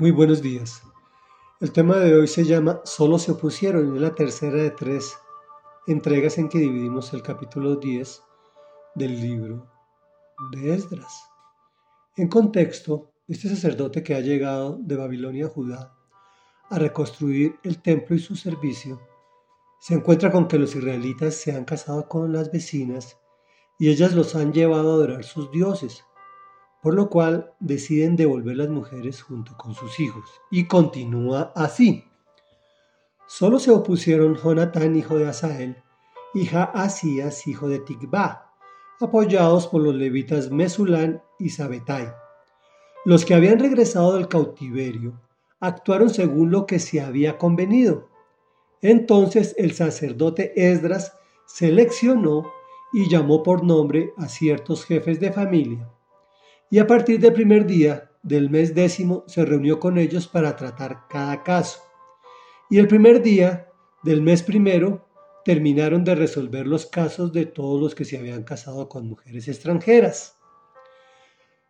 Muy buenos días. El tema de hoy se llama Solo se opusieron y es la tercera de tres entregas en que dividimos el capítulo 10 del libro de Esdras. En contexto, este sacerdote que ha llegado de Babilonia a Judá a reconstruir el templo y su servicio, se encuentra con que los israelitas se han casado con las vecinas y ellas los han llevado a adorar sus dioses por lo cual deciden devolver las mujeres junto con sus hijos. Y continúa así. Solo se opusieron Jonatán, hijo de Asael, y Jaasías, hijo de Tikba, apoyados por los levitas Mesulán y Sabetai. Los que habían regresado del cautiverio actuaron según lo que se había convenido. Entonces el sacerdote Esdras seleccionó y llamó por nombre a ciertos jefes de familia y a partir del primer día del mes décimo se reunió con ellos para tratar cada caso. Y el primer día del mes primero terminaron de resolver los casos de todos los que se habían casado con mujeres extranjeras.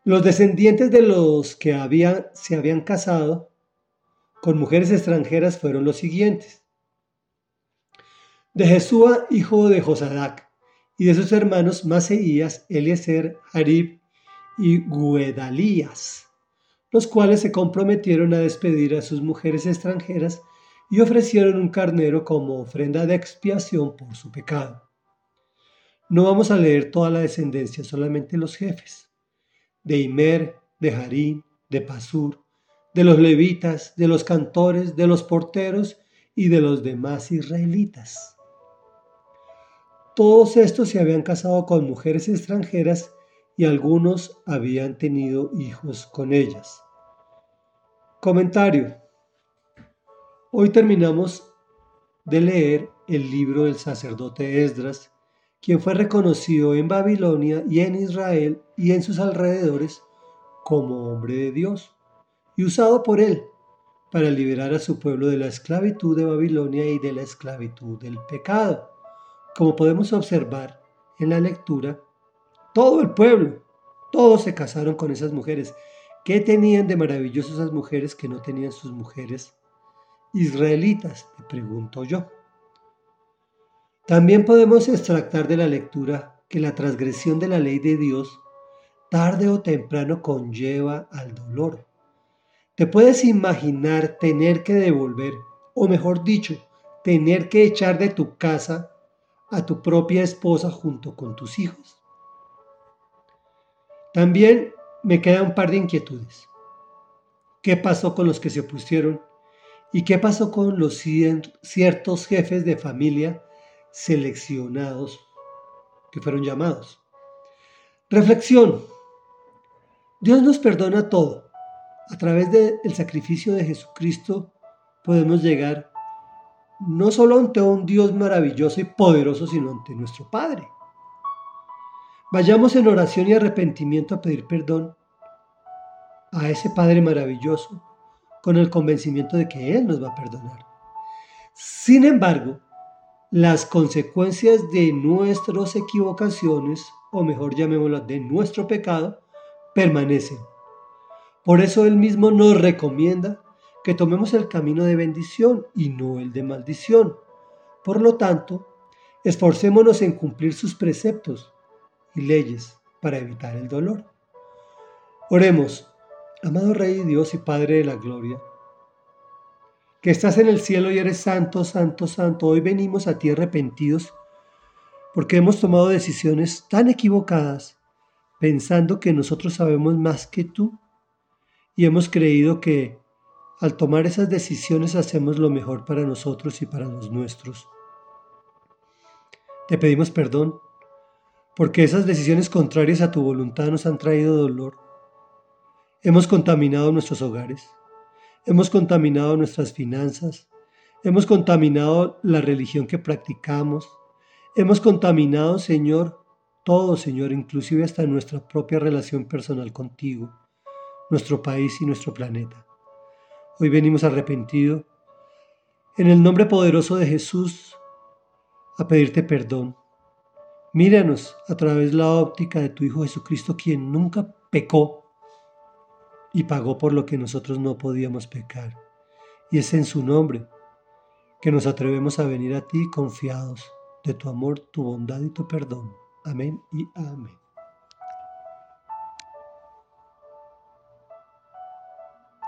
Los descendientes de los que se habían casado con mujeres extranjeras fueron los siguientes. De Jesúa, hijo de Josadac, y de sus hermanos Maseías, Eliezer, Harib, y Guedalías, los cuales se comprometieron a despedir a sus mujeres extranjeras y ofrecieron un carnero como ofrenda de expiación por su pecado. No vamos a leer toda la descendencia, solamente los jefes, de Imer, de Harín, de Pasur, de los levitas, de los cantores, de los porteros y de los demás israelitas. Todos estos se habían casado con mujeres extranjeras y algunos habían tenido hijos con ellas. Comentario. Hoy terminamos de leer el libro del sacerdote Esdras, quien fue reconocido en Babilonia y en Israel y en sus alrededores como hombre de Dios, y usado por él para liberar a su pueblo de la esclavitud de Babilonia y de la esclavitud del pecado. Como podemos observar en la lectura, todo el pueblo, todos se casaron con esas mujeres. ¿Qué tenían de maravilloso esas mujeres que no tenían sus mujeres israelitas? Me pregunto yo. También podemos extractar de la lectura que la transgresión de la ley de Dios tarde o temprano conlleva al dolor. ¿Te puedes imaginar tener que devolver, o mejor dicho, tener que echar de tu casa a tu propia esposa junto con tus hijos? También me queda un par de inquietudes. ¿Qué pasó con los que se opusieron? ¿Y qué pasó con los ciertos jefes de familia seleccionados que fueron llamados? Reflexión. Dios nos perdona todo. A través del sacrificio de Jesucristo podemos llegar no solo ante un Dios maravilloso y poderoso, sino ante nuestro Padre. Vayamos en oración y arrepentimiento a pedir perdón a ese Padre maravilloso con el convencimiento de que Él nos va a perdonar. Sin embargo, las consecuencias de nuestras equivocaciones, o mejor llamémoslas de nuestro pecado, permanecen. Por eso Él mismo nos recomienda que tomemos el camino de bendición y no el de maldición. Por lo tanto, esforcémonos en cumplir sus preceptos y leyes para evitar el dolor. Oremos, amado Rey Dios y Padre de la Gloria, que estás en el cielo y eres santo, santo, santo. Hoy venimos a ti arrepentidos porque hemos tomado decisiones tan equivocadas pensando que nosotros sabemos más que tú y hemos creído que al tomar esas decisiones hacemos lo mejor para nosotros y para los nuestros. Te pedimos perdón porque esas decisiones contrarias a tu voluntad nos han traído dolor. Hemos contaminado nuestros hogares, hemos contaminado nuestras finanzas, hemos contaminado la religión que practicamos, hemos contaminado, Señor, todo, Señor, inclusive hasta nuestra propia relación personal contigo, nuestro país y nuestro planeta. Hoy venimos arrepentidos en el nombre poderoso de Jesús a pedirte perdón Míranos a través de la óptica de tu Hijo Jesucristo, quien nunca pecó, y pagó por lo que nosotros no podíamos pecar. Y es en su nombre que nos atrevemos a venir a ti confiados de tu amor, tu bondad y tu perdón. Amén y amén.